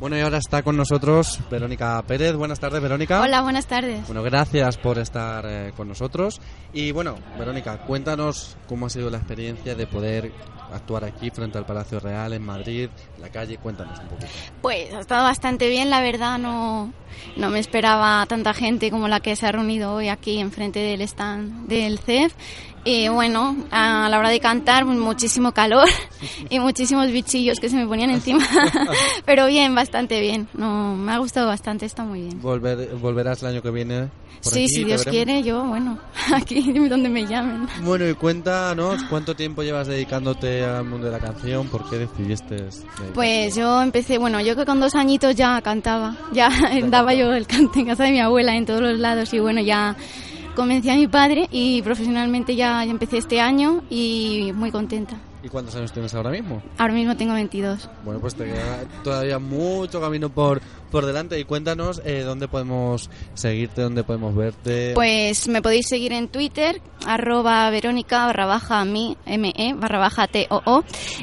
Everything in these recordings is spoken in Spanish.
Bueno, y ahora está con nosotros Verónica Pérez. Buenas tardes, Verónica. Hola, buenas tardes. Bueno, gracias por estar eh, con nosotros. Y bueno, Verónica, cuéntanos cómo ha sido la experiencia de poder actuar aquí frente al Palacio Real en Madrid, en la calle. Cuéntanos un poquito. Pues ha estado bastante bien, la verdad. No, no me esperaba tanta gente como la que se ha reunido hoy aquí enfrente del stand del CEF. Y bueno, a la hora de cantar, muchísimo calor y muchísimos bichillos que se me ponían encima. Pero bien, bastante bien. No, me ha gustado bastante, está muy bien. Volver, ¿Volverás el año que viene? Por sí, aquí, si ¿te Dios veremos? quiere, yo, bueno, aquí donde me llamen. Bueno, y cuéntanos cuánto tiempo llevas dedicándote al mundo de la canción, por qué decidiste. Pues yo empecé, bueno, yo que con dos añitos ya cantaba, ya daba yo el cante en casa de mi abuela en todos los lados y bueno, ya convencí a mi padre y profesionalmente ya, ya empecé este año y muy contenta. ¿Y cuántos años tienes ahora mismo? Ahora mismo tengo 22. Bueno, pues te queda todavía mucho camino por, por delante y cuéntanos eh, dónde podemos seguirte, dónde podemos verte. Pues me podéis seguir en Twitter, arroba verónica barra baja mi, me, barra baja t-o-o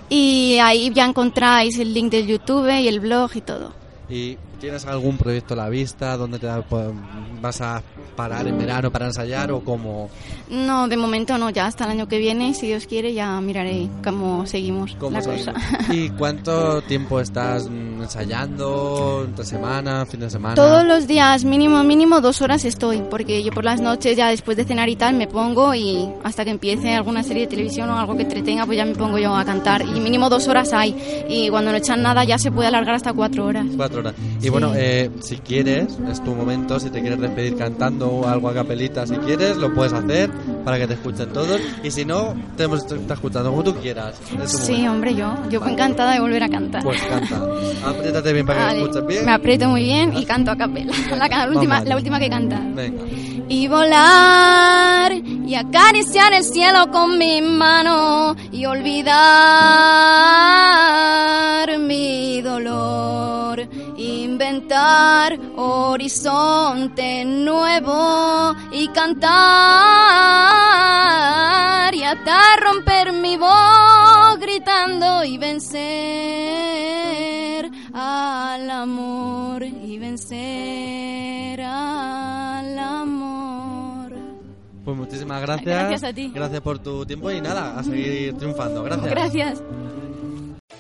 y ahí ya encontráis el link del YouTube y el blog y todo. ¿Y tienes algún proyecto a la vista? ¿Dónde te po- vas a parar en verano para ensayar o cómo? No, de momento no, ya hasta el año que viene, si Dios quiere, ya miraré cómo seguimos cómo la seguimos? cosa. ¿Y cuánto tiempo estás ensayando? ¿Entre semana, fin de semana? Todos los días, mínimo, mínimo dos horas estoy, porque yo por las noches ya después de cenar y tal me pongo y hasta que empiece alguna serie de televisión o algo que entretenga, pues ya me pongo yo a cantar. Y mínimo dos horas hay, y cuando no echan nada ya se puede alargar hasta cuatro horas. Cuatro horas. Y. bueno, eh, si quieres, es tu momento, si te quieres despedir cantando o algo a capelita, si quieres, lo puedes hacer para que te escuchen todos. Y si no, te está escuchando como tú quieras. Es tu Sí, hombre, yo, yo encantada de volver a cantar. Pues canta. Apriétate bien para que Vale, te escuches bien. Me aprieto muy bien y canto a capela. La, última, la última que canta. Venga. y volar y acariciar el cielo con mi mano y olvidar inventar horizonte nuevo y cantar y hasta romper mi voz gritando y vencer al amor y vencer al amor. Pues muchísimas gracias. Gracias a ti. Gracias por tu tiempo y nada, a seguir triunfando. Gracias. Gracias.